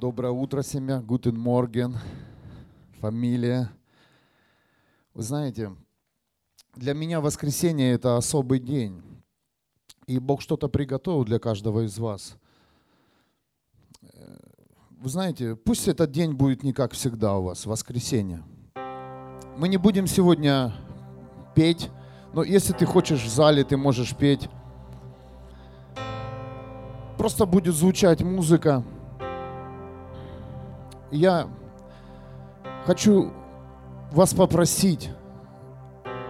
Доброе утро, семья. Гутен Морген. Фамилия. Вы знаете, для меня воскресенье – это особый день. И Бог что-то приготовил для каждого из вас. Вы знаете, пусть этот день будет не как всегда у вас, воскресенье. Мы не будем сегодня петь, но если ты хочешь в зале, ты можешь петь. Просто будет звучать музыка. Я хочу вас попросить,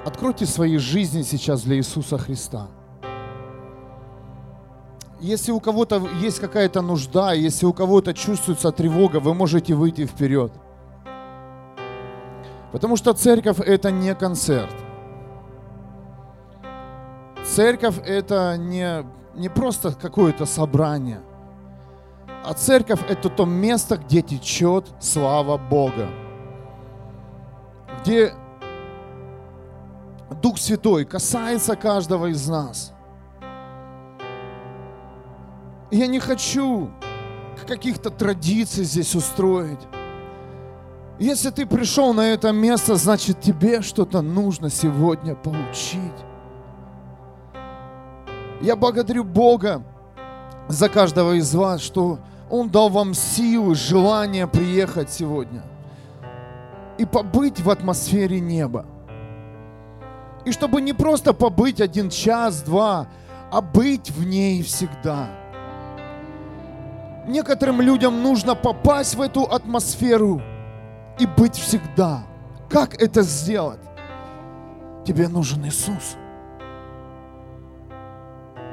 откройте свои жизни сейчас для Иисуса Христа. Если у кого-то есть какая-то нужда, если у кого-то чувствуется тревога, вы можете выйти вперед. Потому что церковь это не концерт. Церковь это не, не просто какое-то собрание. А церковь это то место, где течет слава Бога. Где Дух Святой касается каждого из нас. Я не хочу каких-то традиций здесь устроить. Если ты пришел на это место, значит тебе что-то нужно сегодня получить. Я благодарю Бога за каждого из вас, что Он дал вам силы, желание приехать сегодня и побыть в атмосфере неба. И чтобы не просто побыть один час, два, а быть в ней всегда. Некоторым людям нужно попасть в эту атмосферу и быть всегда. Как это сделать? Тебе нужен Иисус.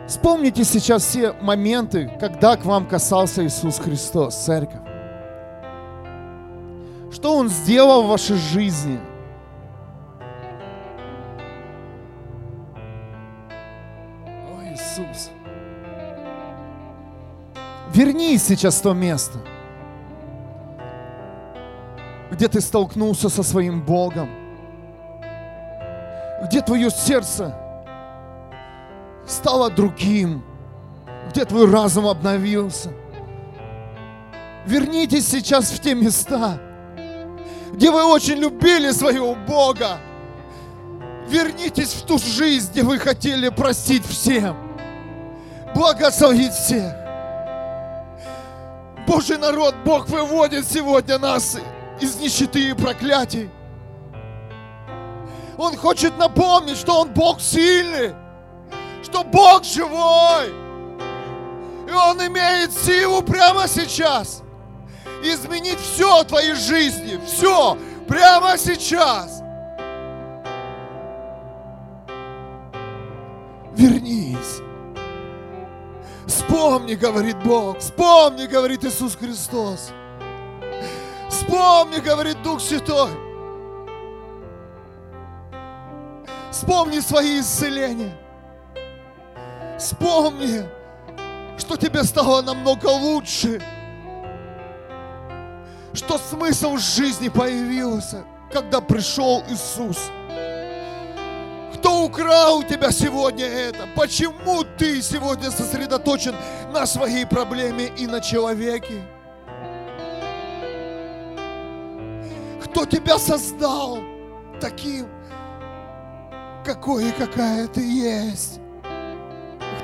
Вспомните сейчас все моменты, когда к вам касался Иисус Христос, церковь. Что Он сделал в вашей жизни? О, Иисус. Вернись сейчас в то место, где ты столкнулся со своим Богом, где твое сердце стало другим, где твой разум обновился. Вернитесь сейчас в те места, где вы очень любили своего Бога. Вернитесь в ту жизнь, где вы хотели простить всем, благословить всех. Божий народ, Бог выводит сегодня нас из нищеты и проклятий. Он хочет напомнить, что Он Бог сильный, что Бог живой. И Он имеет силу прямо сейчас изменить все в твоей жизни, все прямо сейчас. Вернись. Вспомни, говорит Бог, вспомни, говорит Иисус Христос. Вспомни, говорит Дух Святой. Вспомни свои исцеления. Вспомни, что тебе стало намного лучше. Что смысл жизни появился, когда пришел Иисус. Кто украл у тебя сегодня это? Почему ты сегодня сосредоточен на своей проблеме и на человеке? Кто тебя создал таким, какой и какая ты есть?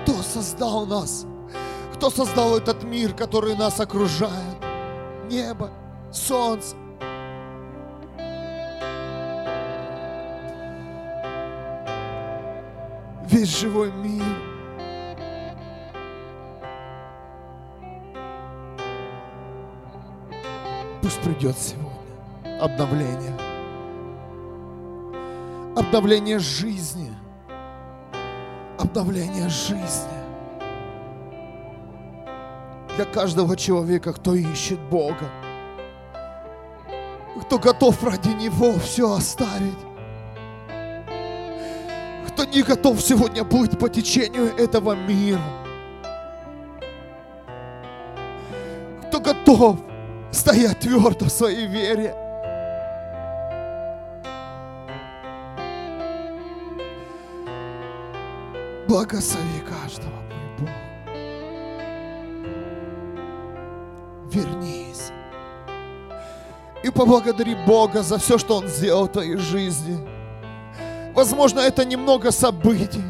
Кто создал нас? Кто создал этот мир, который нас окружает? Небо, солнце. Весь живой мир. Пусть придет сегодня обновление. Обновление жизни. Обновление жизни. Для каждого человека, кто ищет Бога. Кто готов ради Него все оставить. Кто не готов сегодня быть по течению этого мира. Кто готов стоять твердо в своей вере. Благослови каждого, мой Бог. вернись. И поблагодари Бога за все, что Он сделал в твоей жизни. Возможно, это немного событий,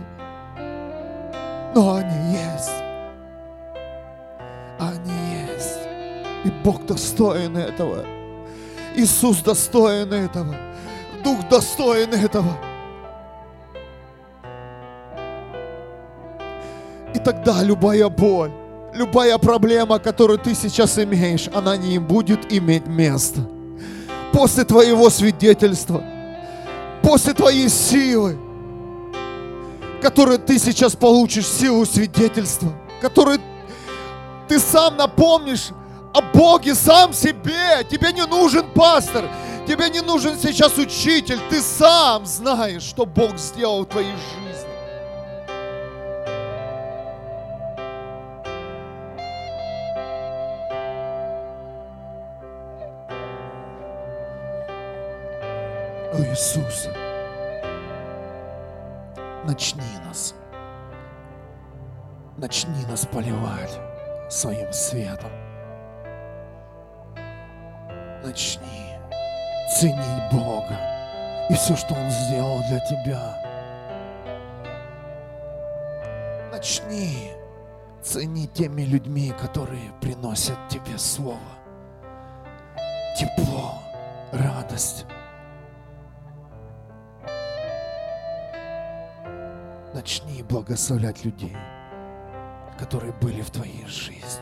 но они есть. Они есть. И Бог достоин этого. Иисус достоин этого. Дух достоин этого. Тогда любая боль, любая проблема, которую ты сейчас имеешь, она не будет иметь места. После твоего свидетельства, после твоей силы, которую ты сейчас получишь, силу свидетельства, которую ты сам напомнишь о Боге сам себе. Тебе не нужен пастор, тебе не нужен сейчас учитель. Ты сам знаешь, что Бог сделал в твоей жизни. Иисус, начни нас, начни нас поливать своим светом. Начни ценить Бога и все, что Он сделал для тебя. Начни ценить теми людьми, которые приносят тебе слово, тепло, радость. Начни благословлять людей, которые были в твоей жизни.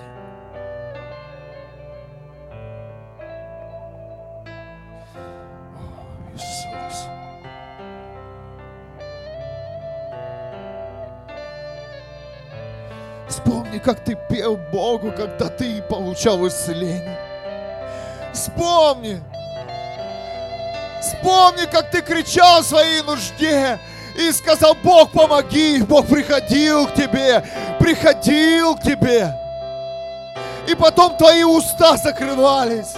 Вспомни, как ты пел Богу, когда ты получал исцеление. Вспомни. Вспомни, как ты кричал в своей нужде и сказал, Бог, помоги. Бог приходил к тебе, приходил к тебе. И потом твои уста закрывались.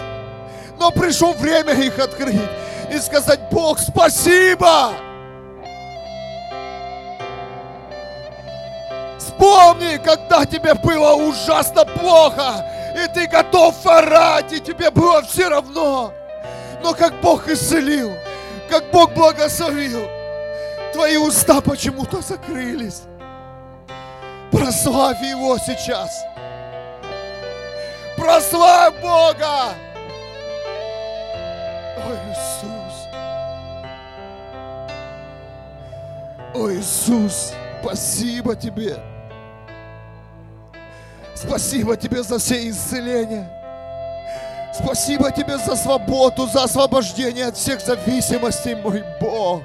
Но пришло время их открыть и сказать, Бог, спасибо. Вспомни, когда тебе было ужасно плохо, и ты готов орать, и тебе было все равно. Но как Бог исцелил, как Бог благословил, твои уста почему-то закрылись. Прославь Его сейчас. Прославь Бога. О, Иисус. О, Иисус, спасибо Тебе. Спасибо Тебе за все исцеления. Спасибо Тебе за свободу, за освобождение от всех зависимостей, мой Бог.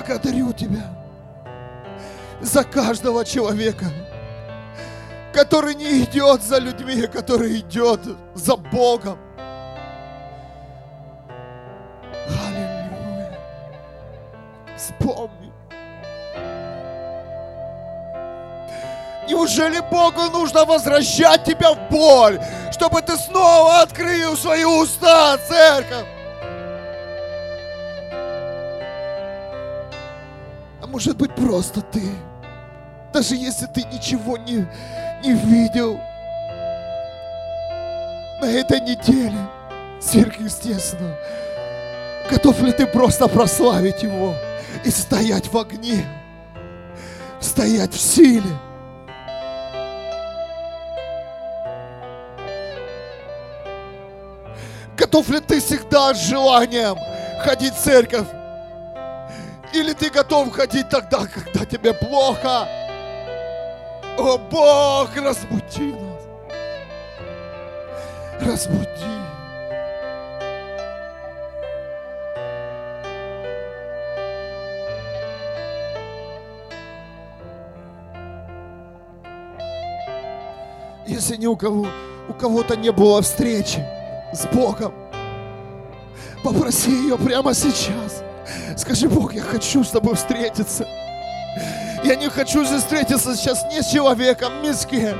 Благодарю Тебя за каждого человека, который не идет за людьми, который идет за Богом. Аллилуйя. Вспомни. Неужели Богу нужно возвращать тебя в боль, чтобы ты снова открыл свои уста, церковь? Может быть просто ты, даже если ты ничего не, не видел на этой неделе сверхъестественно, готов ли ты просто прославить Его и стоять в огне, стоять в силе? Готов ли ты всегда с желанием ходить в церковь? Или ты готов ходить тогда, когда тебе плохо? О, Бог, разбуди нас. Разбуди. Если ни у кого, у кого-то не было встречи с Богом, попроси ее прямо сейчас. Скажи, Бог, я хочу с тобой встретиться. Я не хочу здесь встретиться сейчас ни с человеком, ни с кем.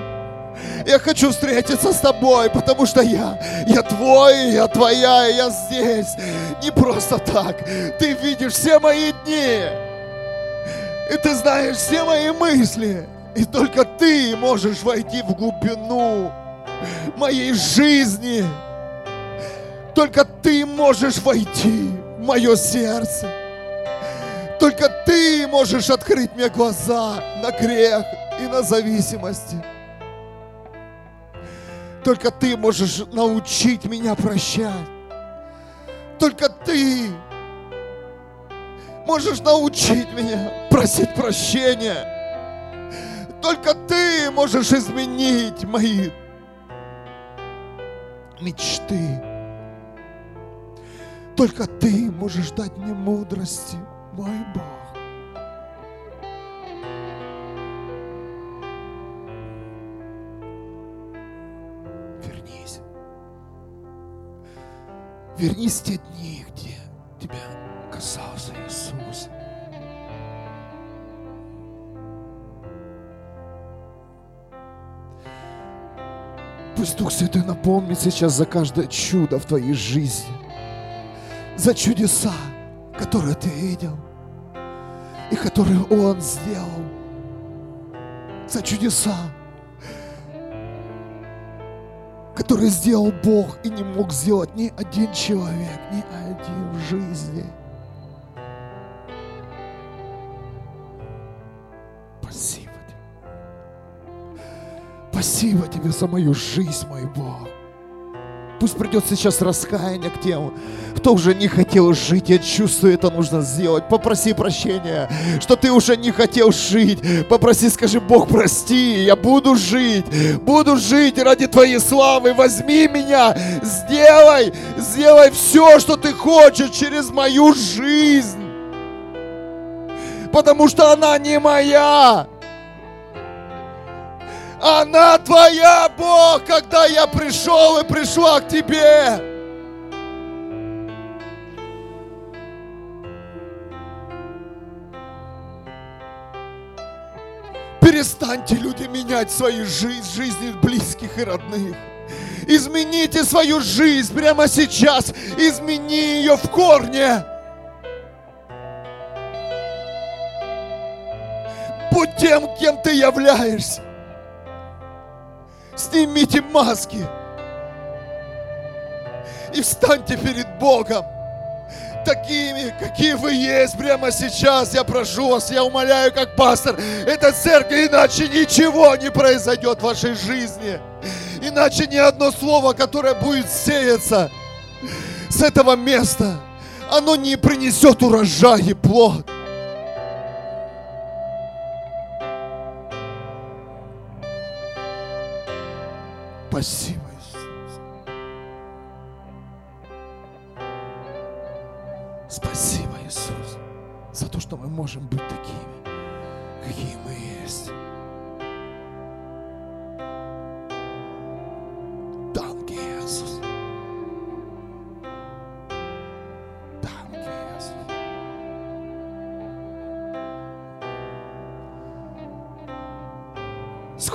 Я хочу встретиться с тобой, потому что я, я твой, я твоя, и я здесь. Не просто так. Ты видишь все мои дни. И ты знаешь все мои мысли. И только ты можешь войти в глубину моей жизни. Только ты можешь войти мое сердце. Только ты можешь открыть мне глаза на грех и на зависимости. Только ты можешь научить меня прощать. Только ты можешь научить меня просить прощения. Только ты можешь изменить мои мечты. Только ты можешь дать мне мудрости, мой Бог. Вернись. Вернись в те дни, где тебя касался Иисус. Пусть Дух Святой напомнит сейчас за каждое чудо в твоей жизни, за чудеса, которые ты видел и которые Он сделал, за чудеса, которые сделал Бог и не мог сделать ни один человек, ни один в жизни. Спасибо тебе. Спасибо тебе за мою жизнь, мой Бог. Пусть придет сейчас раскаяние к тем, кто уже не хотел жить. Я чувствую, это нужно сделать. Попроси прощения, что ты уже не хотел жить. Попроси, скажи, Бог, прости, я буду жить. Буду жить ради Твоей славы. Возьми меня, сделай, сделай все, что ты хочешь через мою жизнь. Потому что она не моя. Она твоя, Бог, когда я пришел и пришла к тебе. Перестаньте, люди, менять свои жизни, жизни близких и родных. Измените свою жизнь прямо сейчас. Измени ее в корне. Будь тем, кем ты являешься. Снимите маски и встаньте перед Богом такими, какие вы есть прямо сейчас. Я прошу вас, я умоляю, как пастор, это церковь, иначе ничего не произойдет в вашей жизни. Иначе ни одно слово, которое будет сеяться с этого места, оно не принесет урожай и плод. Спасибо, Иисус. Спасибо, Иисус, за то, что мы можем быть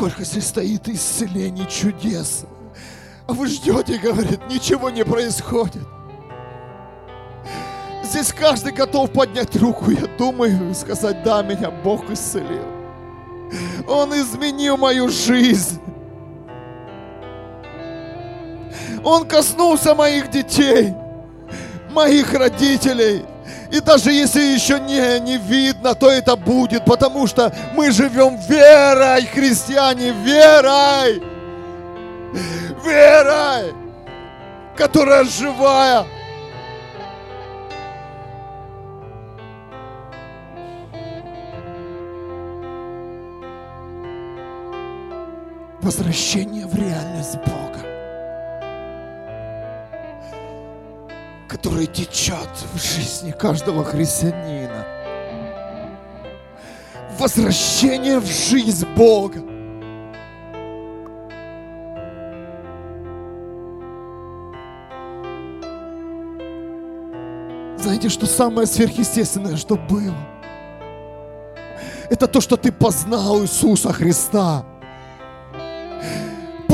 Сколько здесь стоит исцелений, чудес. А вы ждете, говорит, ничего не происходит. Здесь каждый готов поднять руку, я думаю, и сказать, да, меня Бог исцелил. Он изменил мою жизнь. Он коснулся моих детей, моих родителей. И даже если еще не, не видно, то это будет, потому что мы живем верой, христиане, верой. Верой, которая живая. Возвращение в реальность Бога. Который течет в жизни каждого христианина. Возвращение в жизнь Бога. Знаете, что самое сверхъестественное, что было? Это то, что ты познал Иисуса Христа.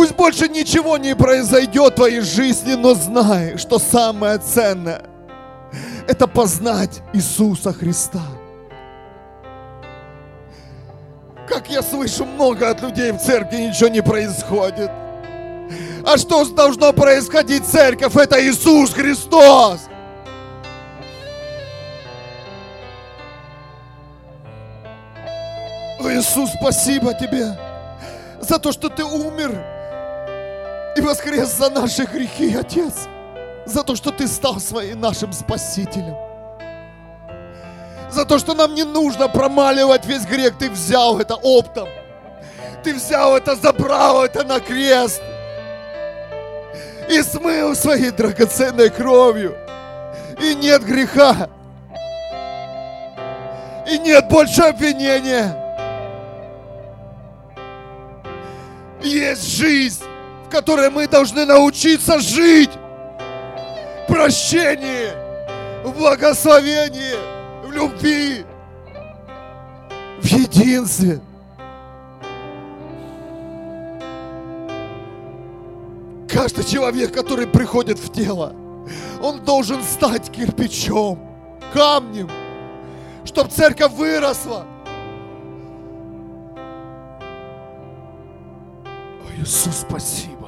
Пусть больше ничего не произойдет в твоей жизни, но знай, что самое ценное – это познать Иисуса Христа. Как я слышу много от людей в церкви, ничего не происходит. А что должно происходить церковь? Это Иисус Христос. Иисус, спасибо Тебе за то, что Ты умер и воскрес за наши грехи, Отец. За то, что Ты стал своим нашим Спасителем. За то, что нам не нужно промаливать весь грех. Ты взял это оптом. Ты взял это, забрал это на крест. И смыл своей драгоценной кровью. И нет греха. И нет больше обвинения. Есть жизнь, которой мы должны научиться жить. Прощение, в благословении, в любви, в единстве. Каждый человек, который приходит в тело, он должен стать кирпичом, камнем, чтобы церковь выросла, Иисус, спасибо.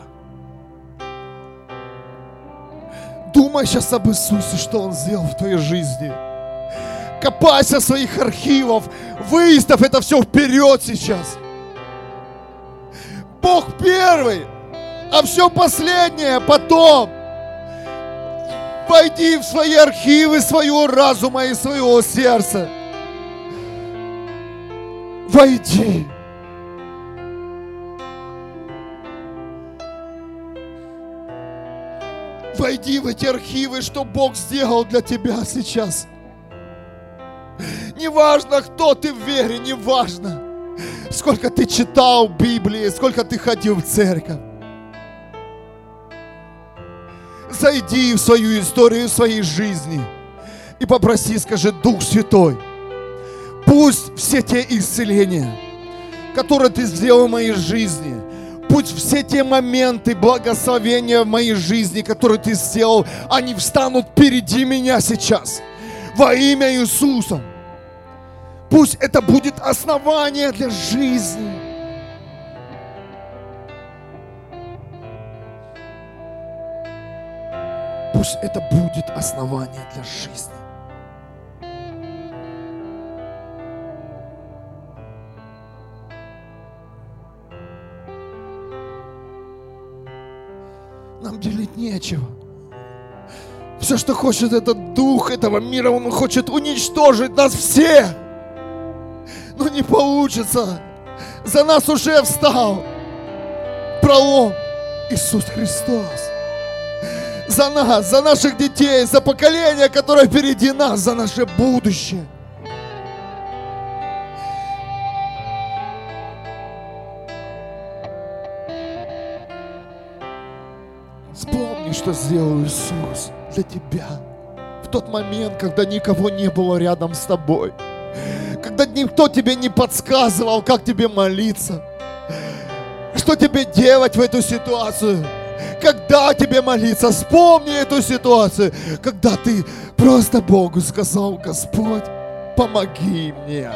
Думай сейчас об Иисусе, что Он сделал в твоей жизни. Копайся своих архивов, выставь это все вперед сейчас. Бог первый, а все последнее потом. Войди в свои архивы своего разума и своего сердца. Войди. Войди в эти архивы, что Бог сделал для тебя сейчас. Неважно, кто ты в вере, неважно, сколько ты читал Библии, сколько ты ходил в церковь. Зайди в свою историю, в своей жизни и попроси, скажи, Дух Святой, пусть все те исцеления, которые ты сделал в моей жизни – Пусть все те моменты благословения в моей жизни, которые ты сделал, они встанут впереди меня сейчас. Во имя Иисуса. Пусть это будет основание для жизни. Пусть это будет основание для жизни. Нам делить нечего. Все, что хочет этот дух этого мира, он хочет уничтожить нас всех. Но не получится. За нас уже встал пролом Иисус Христос. За нас, за наших детей, за поколение, которое впереди нас, за наше будущее. Что сделал Иисус для тебя в тот момент, когда никого не было рядом с тобой, когда никто тебе не подсказывал, как тебе молиться, что тебе делать в эту ситуацию, когда тебе молиться, вспомни эту ситуацию, когда ты просто Богу сказал, Господь, помоги мне.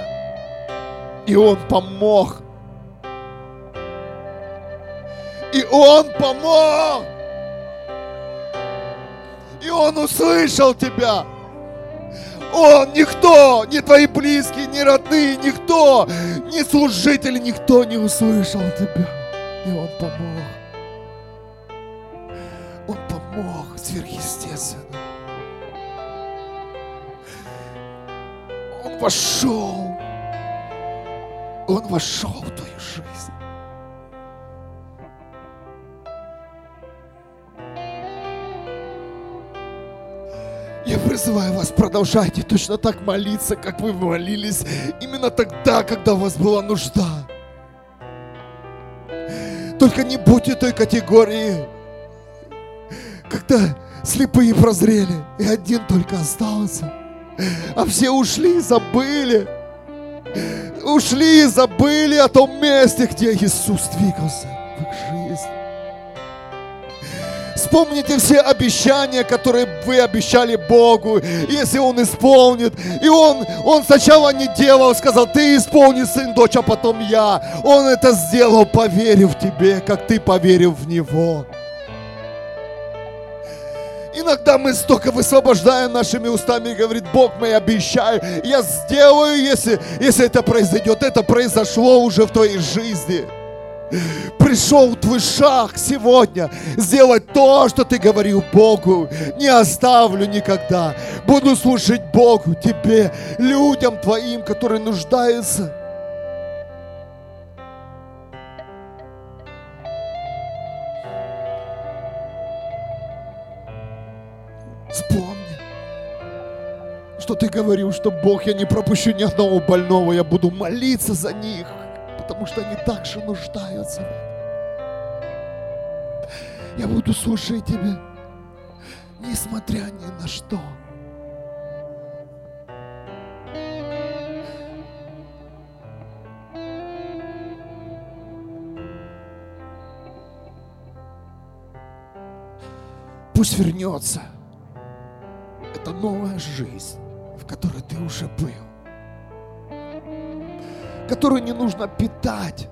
И Он помог. И Он помог. И Он услышал тебя. Он, никто, ни твои близкие, ни родные, никто, ни служители, никто не услышал тебя. И Он помог. Он помог сверхъестественно. Он вошел. Он вошел в твою жизнь. Я призываю вас, продолжайте точно так молиться, как вы молились именно тогда, когда у вас была нужда. Только не будьте той категории, когда слепые прозрели, и один только остался. А все ушли, забыли. Ушли и забыли о том месте, где Иисус двигался Вспомните все обещания, которые вы обещали Богу, если Он исполнит. И Он, он сначала не делал, сказал, ты исполни, сын, дочь, а потом я. Он это сделал, поверив тебе, как ты поверил в Него. Иногда мы столько высвобождаем нашими устами и говорит, Бог мой, обещаю, я сделаю, если, если это произойдет. Это произошло уже в твоей жизни. Пришел твой шаг сегодня сделать то, что ты говорил Богу. Не оставлю никогда. Буду служить Богу, тебе, людям твоим, которые нуждаются. Вспомни, что ты говорил, что Бог, я не пропущу ни одного больного, я буду молиться за них, потому что они также нуждаются в этом. Я буду слушать Тебя, несмотря ни на что. Пусть вернется – это новая жизнь, в которой ты уже был. Которую не нужно питать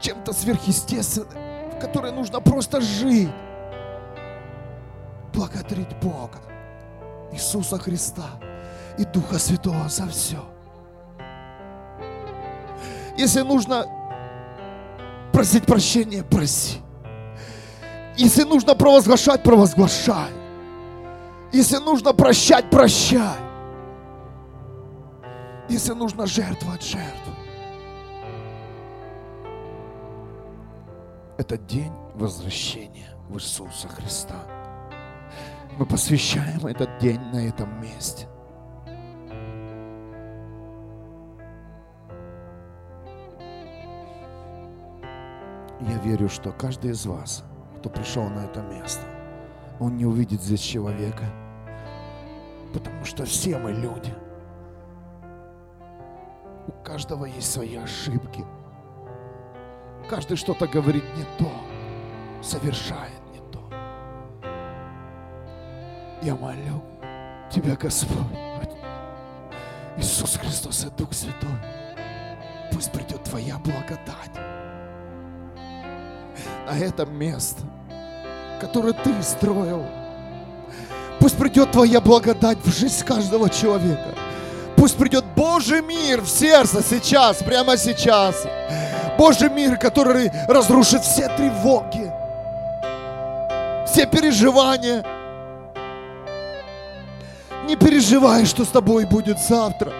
чем-то сверхъестественным, в которой нужно просто жить. Благодарить Бога, Иисуса Христа и Духа Святого за все. Если нужно просить прощения, проси. Если нужно провозглашать, провозглашай. Если нужно прощать, прощай. Если нужно жертвовать, жертвуй. Это день возвращения в Иисуса Христа. Мы посвящаем этот день на этом месте. Я верю, что каждый из вас, кто пришел на это место, он не увидит здесь человека – Потому что все мы люди. У каждого есть свои ошибки. Каждый что-то говорит не то, совершает не то. Я молю Тебя, Господь, Иисус Христос и Дух Святой, пусть придет Твоя благодать на это место, которое Ты строил, Пусть придет Твоя благодать в жизнь каждого человека. Пусть придет Божий мир в сердце сейчас, прямо сейчас. Божий мир, который разрушит все тревоги, все переживания. Не переживай, что с тобой будет завтра.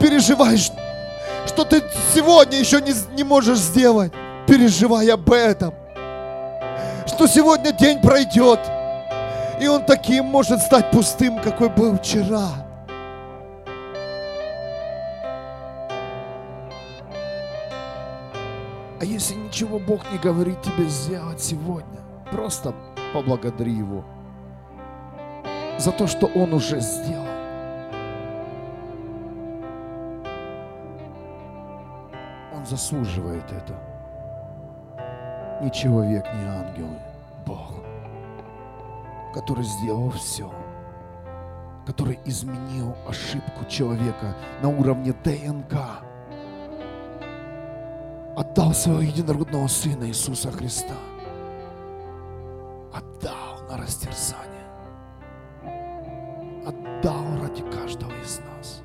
Переживай, что ты сегодня еще не, не можешь сделать. Переживай об этом. Что сегодня день пройдет – и он таким может стать пустым, какой был вчера. А если ничего Бог не говорит тебе сделать сегодня, просто поблагодари Его за то, что Он уже сделал. Он заслуживает это. Ни человек, ни ангелы, Бог который сделал все, который изменил ошибку человека на уровне ДНК, отдал своего единородного Сына Иисуса Христа, отдал на растерзание, отдал ради каждого из нас.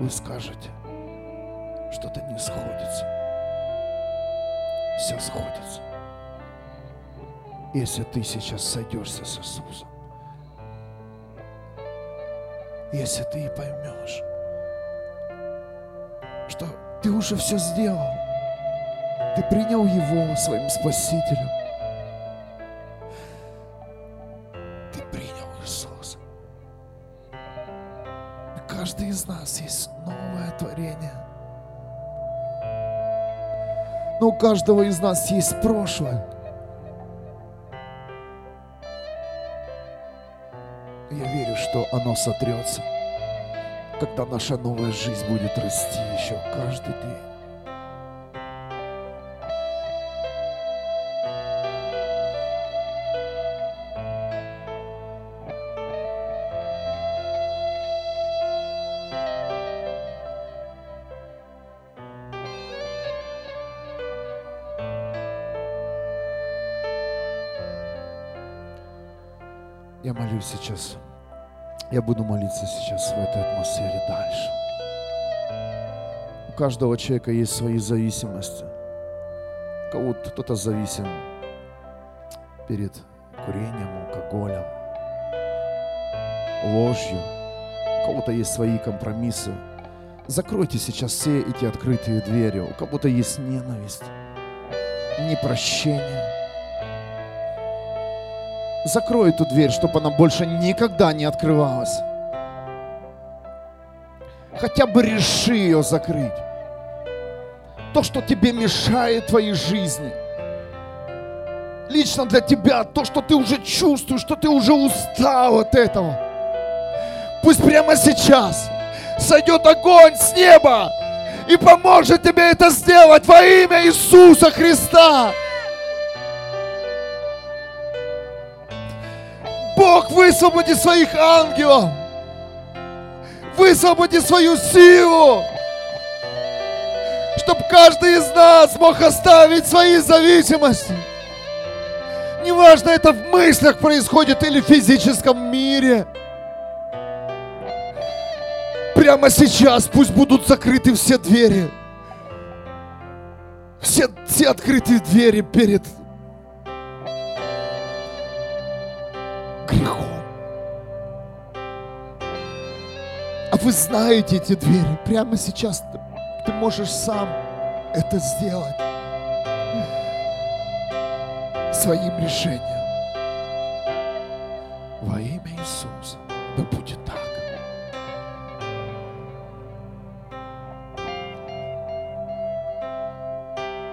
Вы скажете, что-то не сходится. Все сходится если ты сейчас сойдешься с Иисусом. Если ты поймешь, что ты уже все сделал, ты принял Его своим Спасителем, ты принял Иисуса. И каждый из нас есть новое творение. Но у каждого из нас есть прошлое. что оно сотрется, когда наша новая жизнь будет расти еще каждый день. Сейчас. Я буду молиться сейчас в этой атмосфере дальше. У каждого человека есть свои зависимости. Кого-то кто-то зависим перед курением, алкоголем, ложью. У кого-то есть свои компромиссы. Закройте сейчас все эти открытые двери. У кого-то есть ненависть, непрощение. Закрой эту дверь, чтобы она больше никогда не открывалась. Хотя бы реши ее закрыть. То, что тебе мешает твоей жизни. Лично для тебя, то, что ты уже чувствуешь, что ты уже устал от этого. Пусть прямо сейчас сойдет огонь с неба и поможет тебе это сделать во имя Иисуса Христа. Высвободи своих ангелов. Высвободи свою силу. Чтобы каждый из нас мог оставить свои зависимости. Неважно, это в мыслях происходит или в физическом мире. Прямо сейчас пусть будут закрыты все двери. Все, все открытые двери перед грехом. Вы знаете эти двери. Прямо сейчас ты, ты можешь сам это сделать своим решением. Во имя Иисуса. Да будет так.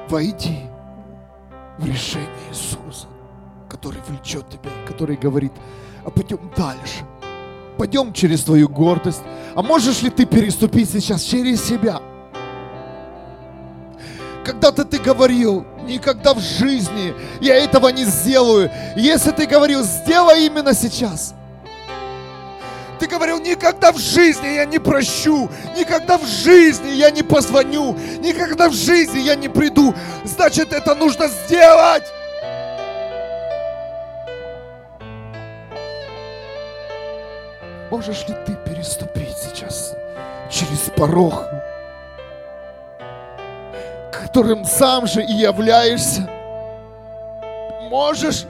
Войди в решение Иисуса который влечет тебя, который говорит, а пойдем дальше. Пойдем через твою гордость. А можешь ли ты переступить сейчас через себя? Когда-то ты говорил, никогда в жизни я этого не сделаю. Если ты говорил, сделай именно сейчас. Ты говорил, никогда в жизни я не прощу, никогда в жизни я не позвоню, никогда в жизни я не приду. Значит, это нужно сделать. Можешь ли ты переступить сейчас через порог, которым сам же и являешься? Можешь?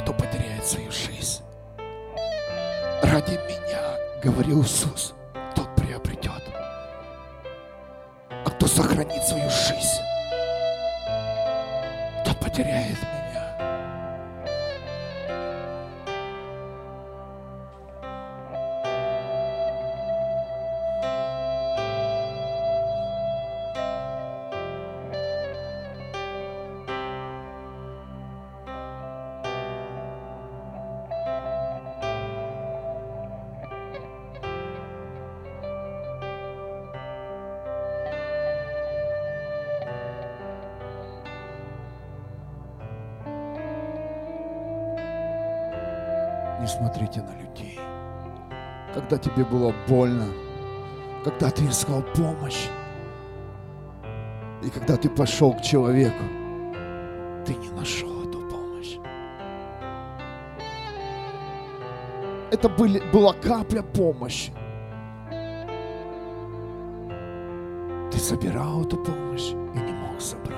Кто потеряет свою жизнь? Ради меня, говорил Иисус, Не смотрите на людей. Когда тебе было больно, когда ты искал помощь, и когда ты пошел к человеку, ты не нашел эту помощь. Это были, была капля помощи. Ты собирал эту помощь и не мог собрать.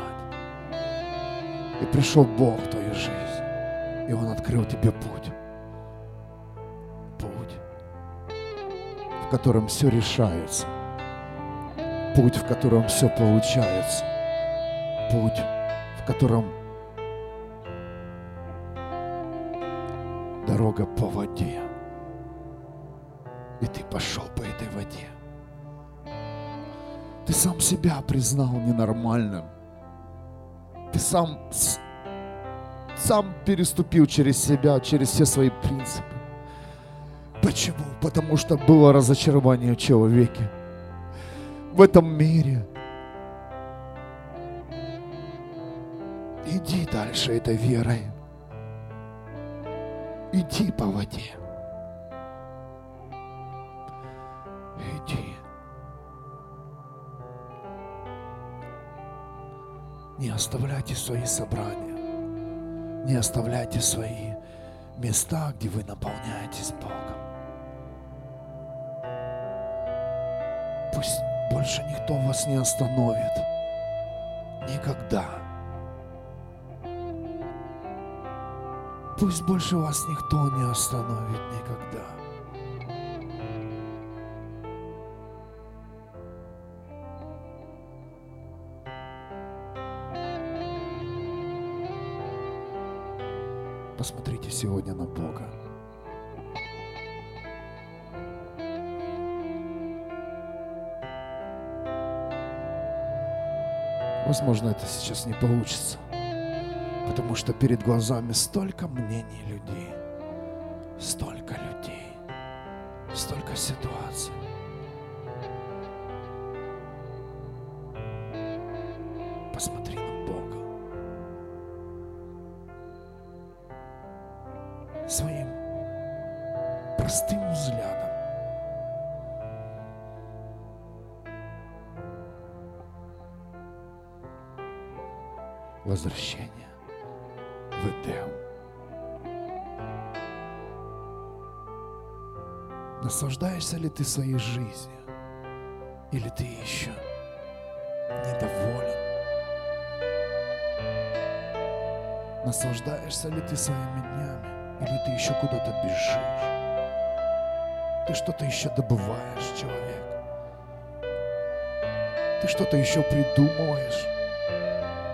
И пришел Бог в твою жизнь, и Он открыл тебе котором все решается. Путь, в котором все получается. Путь, в котором дорога по воде. И ты пошел по этой воде. Ты сам себя признал ненормальным. Ты сам, сам переступил через себя, через все свои принципы. Почему? Потому что было разочарование в человеке, в этом мире. Иди дальше этой верой. Иди по воде. Иди. Не оставляйте свои собрания. Не оставляйте свои места, где вы наполняетесь Богом. Пусть больше никто вас не остановит. Никогда. Пусть больше вас никто не остановит никогда. Посмотрите сегодня на Бога. Возможно, это сейчас не получится, потому что перед глазами столько мнений людей, столько людей, столько ситуаций. Посмотри на Бога. Своим простым взглядом. Возвращение в Эдем. Наслаждаешься ли ты своей жизнью? Или ты еще недоволен? Наслаждаешься ли ты своими днями? Или ты еще куда-то бежишь? Ты что-то еще добываешь, человек. Ты что-то еще придумываешь.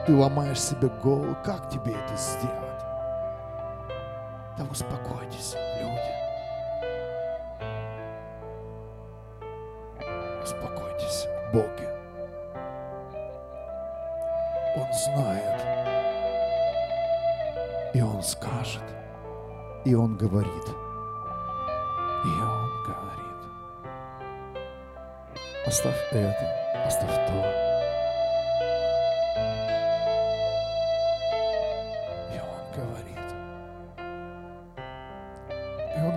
Ты ломаешь себе голову, как тебе это сделать? Да успокойтесь, люди. Успокойтесь, Боги. Он знает. И Он скажет. И Он говорит. И Он говорит. Оставь это, оставь то.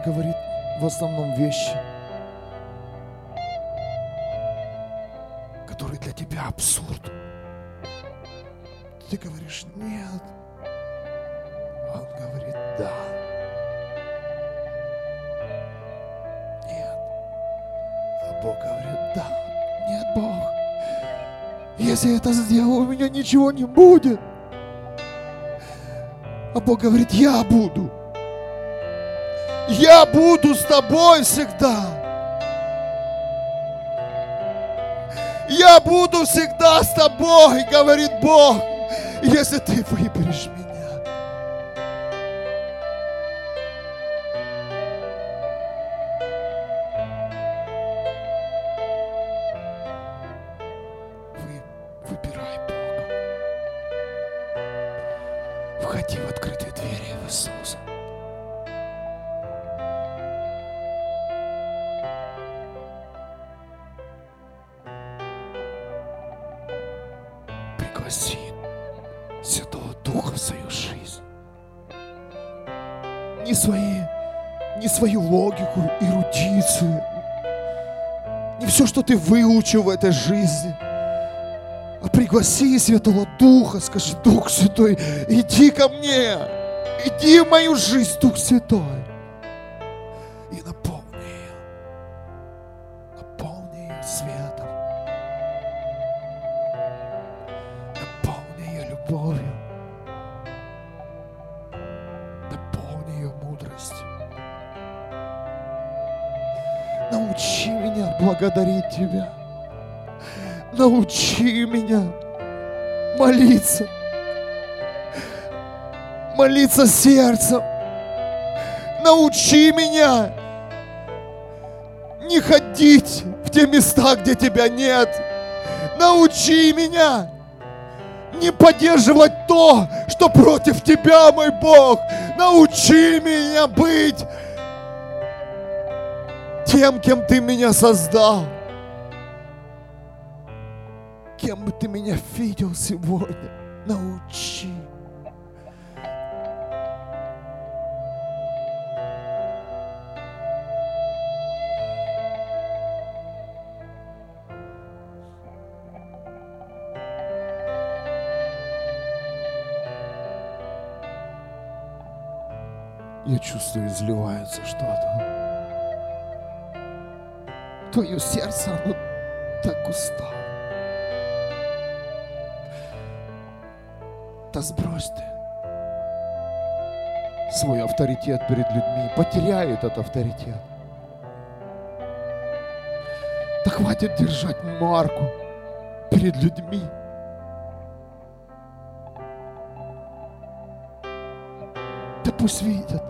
Говорит в основном вещи, которые для тебя абсурд. Ты говоришь, нет. Он говорит, да. Нет. А Бог говорит, да. Нет, Бог. Если я это сделаю, у меня ничего не будет. А Бог говорит, я буду. Я буду с тобой всегда. Я буду всегда с тобой, говорит Бог, если ты выберешь меня. Ты выучил в этой жизни, а пригласи Святого Духа, скажи, Дух Святой, иди ко мне, иди в мою жизнь, Дух Святой, благодарить Тебя. Научи меня молиться. Молиться сердцем. Научи меня не ходить в те места, где Тебя нет. Научи меня не поддерживать то, что против Тебя, мой Бог. Научи меня быть тем, кем Ты меня создал, кем бы Ты меня видел сегодня. Научи. Я чувствую, изливается что-то. Твое сердце, оно так устало. Да сбрось ты свой авторитет перед людьми. Потеряй этот авторитет. Да хватит держать марку перед людьми. Да пусть видят.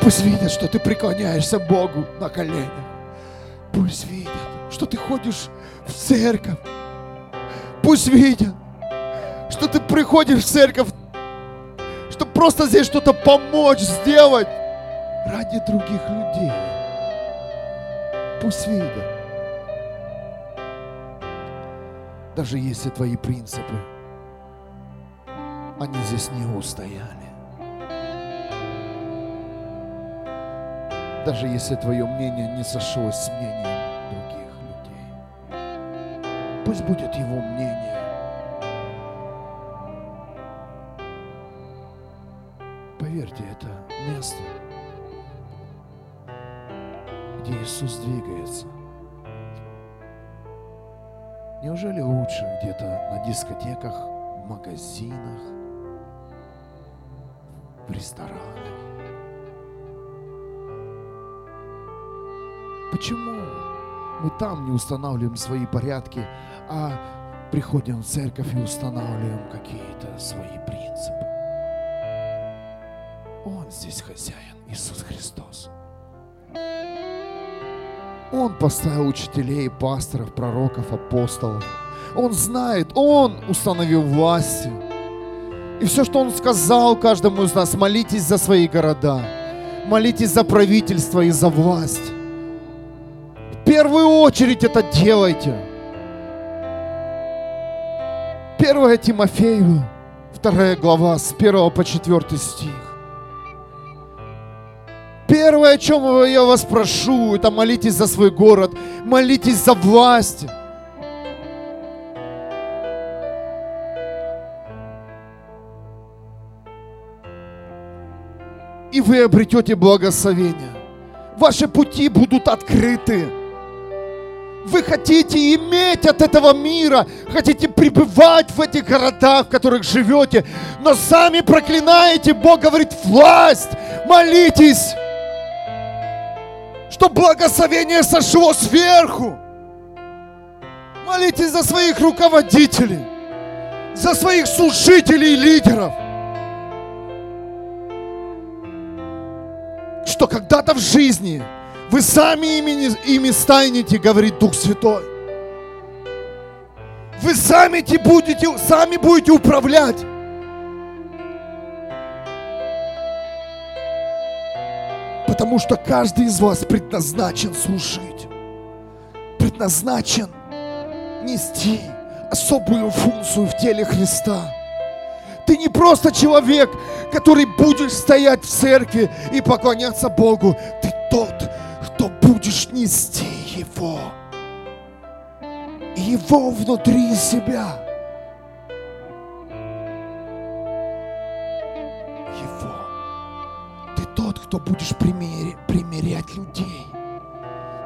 Пусть видят, что ты преклоняешься Богу на коленях. Пусть видят, что ты ходишь в церковь. Пусть видят, что ты приходишь в церковь, чтобы просто здесь что-то помочь сделать ради других людей. Пусть видят. Даже если твои принципы, они здесь не устояли. Даже если твое мнение не сошлось с мнением других людей. Пусть будет его мнение. Поверьте, это место, где Иисус двигается. Неужели лучше где-то на дискотеках, в магазинах, в ресторанах? Почему мы там не устанавливаем свои порядки, а приходим в церковь и устанавливаем какие-то свои принципы? Он здесь хозяин, Иисус Христос. Он поставил учителей, пасторов, пророков, апостолов. Он знает, Он установил власти. И все, что Он сказал каждому из нас, молитесь за свои города, молитесь за правительство и за власть первую очередь это делайте. 1 Тимофею, 2 глава, с 1 по 4 стих. Первое, о чем я вас прошу, это молитесь за свой город, молитесь за власть. И вы обретете благословение. Ваши пути будут открыты. Вы хотите иметь от этого мира, хотите пребывать в этих городах, в которых живете, но сами проклинаете. Бог говорит, власть, молитесь, что благословение сошло сверху. Молитесь за своих руководителей, за своих служителей и лидеров. Что когда-то в жизни – вы сами ими, ими станете, говорит Дух Святой. Вы сами будете, сами будете управлять. Потому что каждый из вас предназначен служить. Предназначен нести особую функцию в теле Христа. Ты не просто человек, который будешь стоять в церкви и поклоняться Богу. Ты тот, будешь нести Его. Его внутри себя. Его. Ты тот, кто будешь примерять, примерять людей.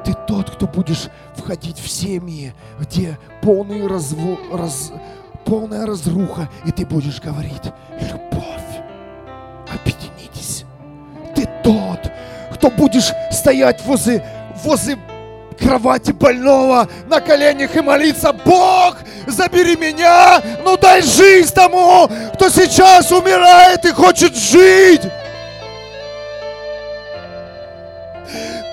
Ты тот, кто будешь входить в семьи, где полный разво, раз, полная разруха, и ты будешь говорить, любовь, объединитесь. Ты тот, кто будешь стоять возле возле кровати больного на коленях и молиться, Бог, забери меня, ну дай жизнь тому, кто сейчас умирает и хочет жить.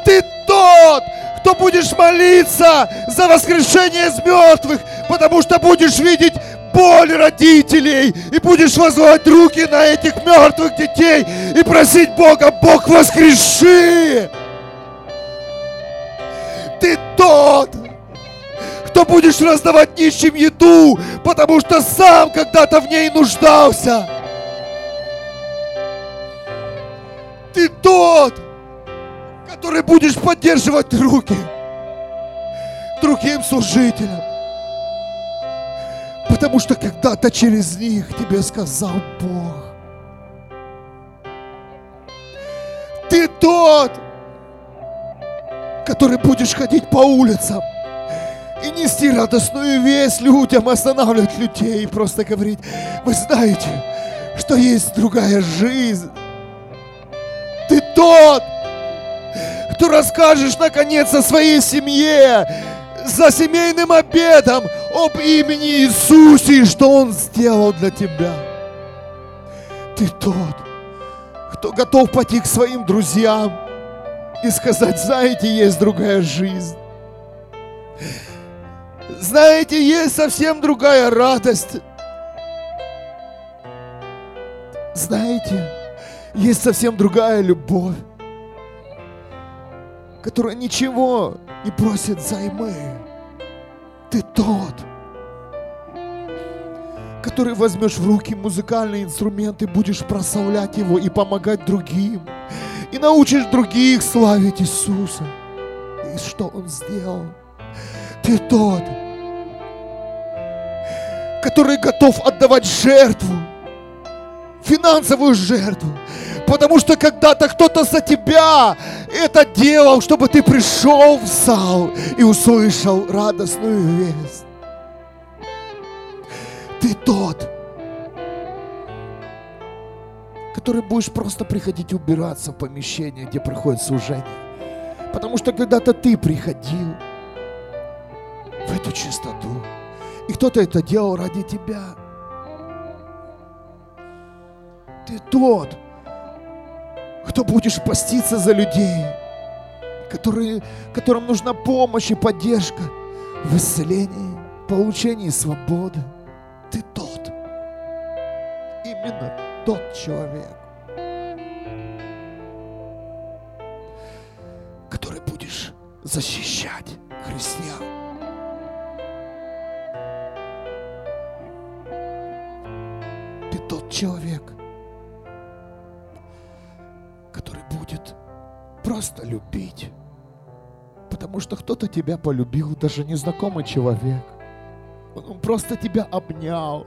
Ты тот, кто будешь молиться за воскрешение из мертвых, потому что будешь видеть боль родителей и будешь возводить руки на этих мертвых детей и просить Бога, Бог воскреши тот, кто будешь раздавать нищим еду, потому что сам когда-то в ней нуждался. Ты тот, который будешь поддерживать руки другим служителям. Потому что когда-то через них тебе сказал Бог, тот, который будешь ходить по улицам и нести радостную весть людям, останавливать людей и просто говорить, вы знаете, что есть другая жизнь. Ты тот, кто расскажешь наконец о своей семье, за семейным обедом об имени Иисусе, что Он сделал для тебя. Ты тот, кто готов пойти к своим друзьям и сказать, знаете, есть другая жизнь. Знаете, есть совсем другая радость. Знаете, есть совсем другая любовь, которая ничего не просит займы. Ты тот, который возьмешь в руки музыкальный инструмент и будешь прославлять его и помогать другим. И научишь других славить Иисуса. И что Он сделал? Ты тот, который готов отдавать жертву, финансовую жертву, потому что когда-то кто-то за тебя это делал, чтобы ты пришел в зал и услышал радостную весть. Ты тот, который будешь просто приходить убираться в помещение, где проходит служение. Потому что когда-то ты приходил в эту чистоту. И кто-то это делал ради тебя. Ты тот, кто будешь поститься за людей, которые, которым нужна помощь и поддержка в исцелении, получении свободы. Ты тот, именно тот человек, который будешь защищать христиан. Ты тот человек, который будет просто любить. Потому что кто-то тебя полюбил, даже незнакомый человек. Он просто тебя обнял.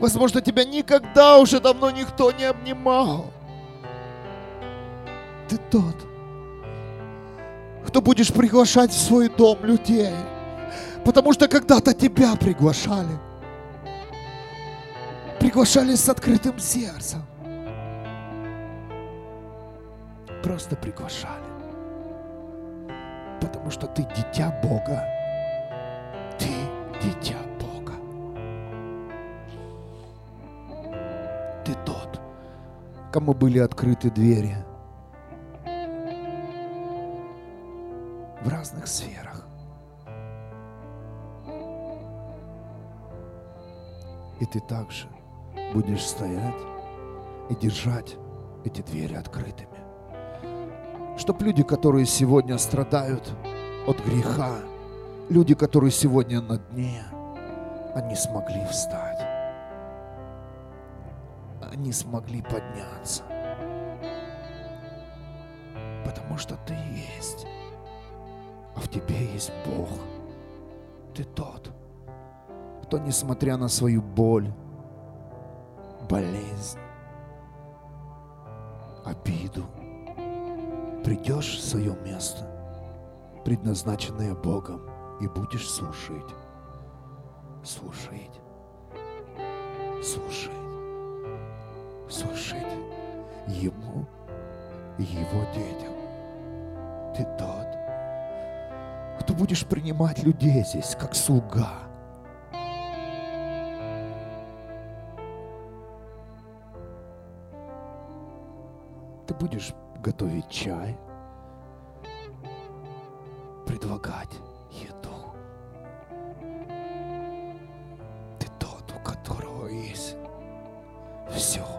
Возможно, тебя никогда уже давно никто не обнимал. Ты тот, кто будешь приглашать в свой дом людей. Потому что когда-то тебя приглашали. Приглашали с открытым сердцем. Просто приглашали. Потому что ты дитя Бога. Ты дитя кому были открыты двери в разных сферах. И ты также будешь стоять и держать эти двери открытыми. Чтоб люди, которые сегодня страдают от греха, люди, которые сегодня на дне, они смогли встать. Они смогли подняться. Потому что ты есть. А в тебе есть Бог. Ты тот, кто, несмотря на свою боль, болезнь, обиду, придешь в свое место, предназначенное Богом, и будешь слушать, слушать, слушать, слушать Ему и Его детям. Ты тот, кто будешь принимать людей здесь как слуга. Ты будешь готовить чай, предлагать еду. Ты тот, у которого есть все.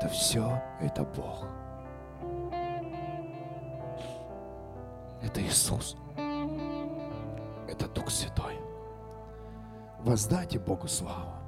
Это все, это Бог. Это Иисус. Это Дух Святой. Воздайте Богу славу.